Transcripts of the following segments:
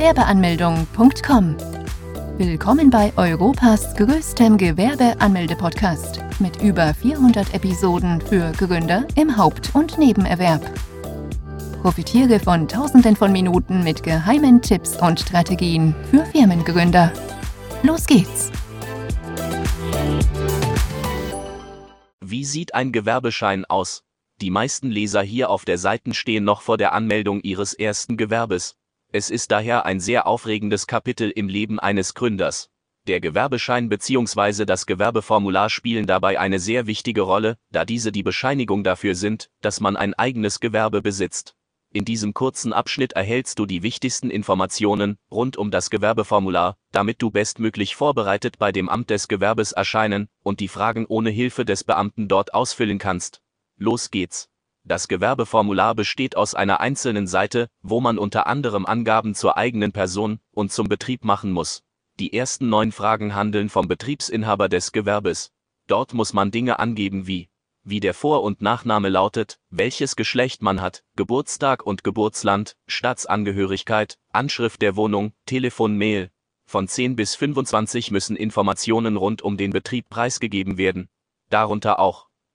Gewerbeanmeldung.com. Willkommen bei Europas größtem Gewerbeanmelde-Podcast mit über 400 Episoden für Gründer im Haupt- und Nebenerwerb. Profitiere von Tausenden von Minuten mit geheimen Tipps und Strategien für Firmengründer. Los geht's! Wie sieht ein Gewerbeschein aus? Die meisten Leser hier auf der Seite stehen noch vor der Anmeldung ihres ersten Gewerbes. Es ist daher ein sehr aufregendes Kapitel im Leben eines Gründers. Der Gewerbeschein bzw. das Gewerbeformular spielen dabei eine sehr wichtige Rolle, da diese die Bescheinigung dafür sind, dass man ein eigenes Gewerbe besitzt. In diesem kurzen Abschnitt erhältst du die wichtigsten Informationen rund um das Gewerbeformular, damit du bestmöglich vorbereitet bei dem Amt des Gewerbes erscheinen und die Fragen ohne Hilfe des Beamten dort ausfüllen kannst. Los geht's. Das Gewerbeformular besteht aus einer einzelnen Seite, wo man unter anderem Angaben zur eigenen Person und zum Betrieb machen muss. Die ersten neun Fragen handeln vom Betriebsinhaber des Gewerbes. Dort muss man Dinge angeben wie wie der Vor- und Nachname lautet, welches Geschlecht man hat, Geburtstag und Geburtsland, Staatsangehörigkeit, Anschrift der Wohnung, Telefon, Mail. Von 10 bis 25 müssen Informationen rund um den Betrieb preisgegeben werden. Darunter auch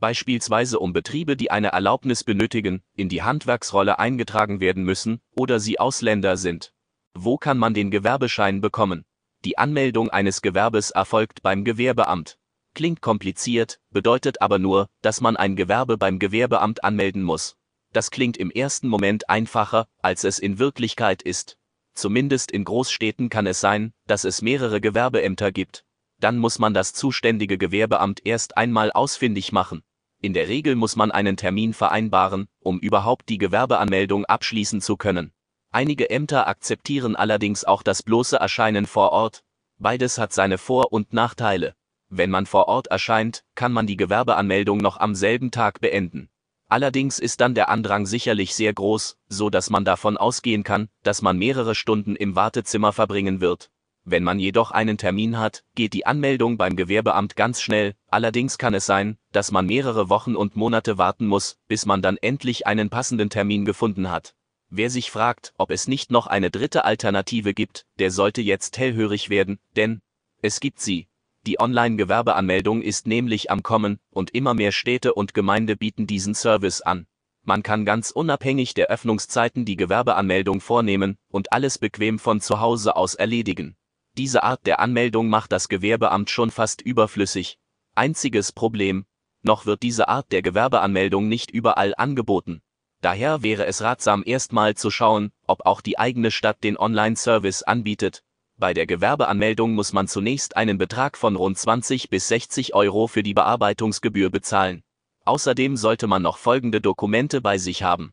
beispielsweise um Betriebe, die eine Erlaubnis benötigen, in die Handwerksrolle eingetragen werden müssen oder sie Ausländer sind. Wo kann man den Gewerbeschein bekommen? Die Anmeldung eines Gewerbes erfolgt beim Gewerbeamt. Klingt kompliziert, bedeutet aber nur, dass man ein Gewerbe beim Gewerbeamt anmelden muss. Das klingt im ersten Moment einfacher, als es in Wirklichkeit ist. Zumindest in Großstädten kann es sein, dass es mehrere Gewerbeämter gibt. Dann muss man das zuständige Gewerbeamt erst einmal ausfindig machen. In der Regel muss man einen Termin vereinbaren, um überhaupt die Gewerbeanmeldung abschließen zu können. Einige Ämter akzeptieren allerdings auch das bloße Erscheinen vor Ort. Beides hat seine Vor- und Nachteile. Wenn man vor Ort erscheint, kann man die Gewerbeanmeldung noch am selben Tag beenden. Allerdings ist dann der Andrang sicherlich sehr groß, so dass man davon ausgehen kann, dass man mehrere Stunden im Wartezimmer verbringen wird. Wenn man jedoch einen Termin hat, geht die Anmeldung beim Gewerbeamt ganz schnell, allerdings kann es sein, dass man mehrere Wochen und Monate warten muss, bis man dann endlich einen passenden Termin gefunden hat. Wer sich fragt, ob es nicht noch eine dritte Alternative gibt, der sollte jetzt hellhörig werden, denn es gibt sie. Die Online-Gewerbeanmeldung ist nämlich am Kommen, und immer mehr Städte und Gemeinde bieten diesen Service an. Man kann ganz unabhängig der Öffnungszeiten die Gewerbeanmeldung vornehmen und alles bequem von zu Hause aus erledigen. Diese Art der Anmeldung macht das Gewerbeamt schon fast überflüssig. Einziges Problem, noch wird diese Art der Gewerbeanmeldung nicht überall angeboten. Daher wäre es ratsam erstmal zu schauen, ob auch die eigene Stadt den Online-Service anbietet. Bei der Gewerbeanmeldung muss man zunächst einen Betrag von rund 20 bis 60 Euro für die Bearbeitungsgebühr bezahlen. Außerdem sollte man noch folgende Dokumente bei sich haben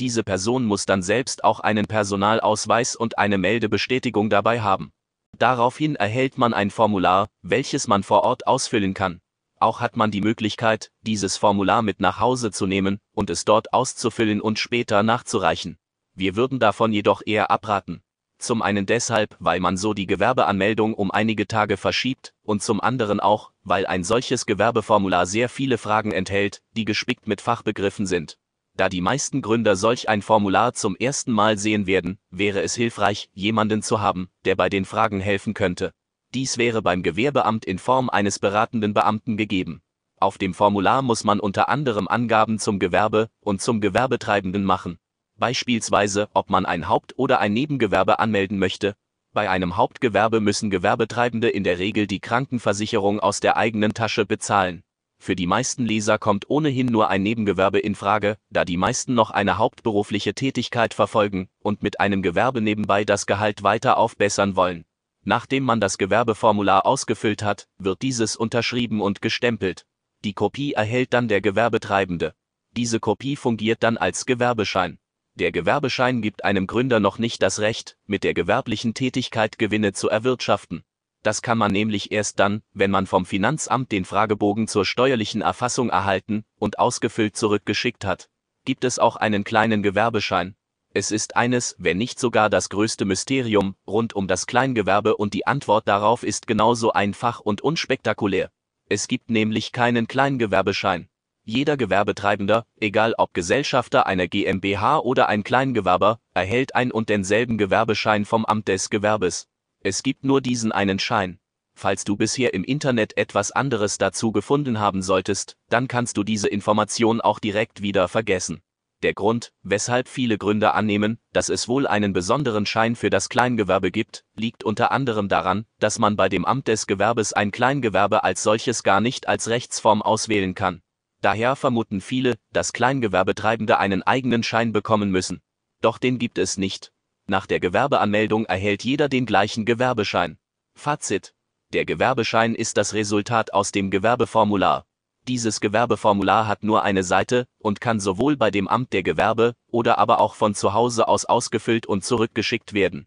diese Person muss dann selbst auch einen Personalausweis und eine Meldebestätigung dabei haben. Daraufhin erhält man ein Formular, welches man vor Ort ausfüllen kann. Auch hat man die Möglichkeit, dieses Formular mit nach Hause zu nehmen und es dort auszufüllen und später nachzureichen. Wir würden davon jedoch eher abraten. Zum einen deshalb, weil man so die Gewerbeanmeldung um einige Tage verschiebt, und zum anderen auch, weil ein solches Gewerbeformular sehr viele Fragen enthält, die gespickt mit Fachbegriffen sind. Da die meisten Gründer solch ein Formular zum ersten Mal sehen werden, wäre es hilfreich, jemanden zu haben, der bei den Fragen helfen könnte. Dies wäre beim Gewerbeamt in Form eines beratenden Beamten gegeben. Auf dem Formular muss man unter anderem Angaben zum Gewerbe und zum Gewerbetreibenden machen. Beispielsweise, ob man ein Haupt- oder ein Nebengewerbe anmelden möchte. Bei einem Hauptgewerbe müssen Gewerbetreibende in der Regel die Krankenversicherung aus der eigenen Tasche bezahlen. Für die meisten Leser kommt ohnehin nur ein Nebengewerbe in Frage, da die meisten noch eine hauptberufliche Tätigkeit verfolgen und mit einem Gewerbe nebenbei das Gehalt weiter aufbessern wollen. Nachdem man das Gewerbeformular ausgefüllt hat, wird dieses unterschrieben und gestempelt. Die Kopie erhält dann der Gewerbetreibende. Diese Kopie fungiert dann als Gewerbeschein. Der Gewerbeschein gibt einem Gründer noch nicht das Recht, mit der gewerblichen Tätigkeit Gewinne zu erwirtschaften. Das kann man nämlich erst dann, wenn man vom Finanzamt den Fragebogen zur steuerlichen Erfassung erhalten und ausgefüllt zurückgeschickt hat. Gibt es auch einen kleinen Gewerbeschein? Es ist eines, wenn nicht sogar das größte Mysterium rund um das Kleingewerbe und die Antwort darauf ist genauso einfach und unspektakulär. Es gibt nämlich keinen Kleingewerbeschein. Jeder Gewerbetreibender, egal ob Gesellschafter einer GmbH oder ein Kleingewerber, erhält ein und denselben Gewerbeschein vom Amt des Gewerbes. Es gibt nur diesen einen Schein. Falls du bisher im Internet etwas anderes dazu gefunden haben solltest, dann kannst du diese Information auch direkt wieder vergessen. Der Grund, weshalb viele Gründer annehmen, dass es wohl einen besonderen Schein für das Kleingewerbe gibt, liegt unter anderem daran, dass man bei dem Amt des Gewerbes ein Kleingewerbe als solches gar nicht als Rechtsform auswählen kann. Daher vermuten viele, dass Kleingewerbetreibende einen eigenen Schein bekommen müssen. Doch den gibt es nicht. Nach der Gewerbeanmeldung erhält jeder den gleichen Gewerbeschein. Fazit. Der Gewerbeschein ist das Resultat aus dem Gewerbeformular. Dieses Gewerbeformular hat nur eine Seite und kann sowohl bei dem Amt der Gewerbe oder aber auch von zu Hause aus ausgefüllt und zurückgeschickt werden.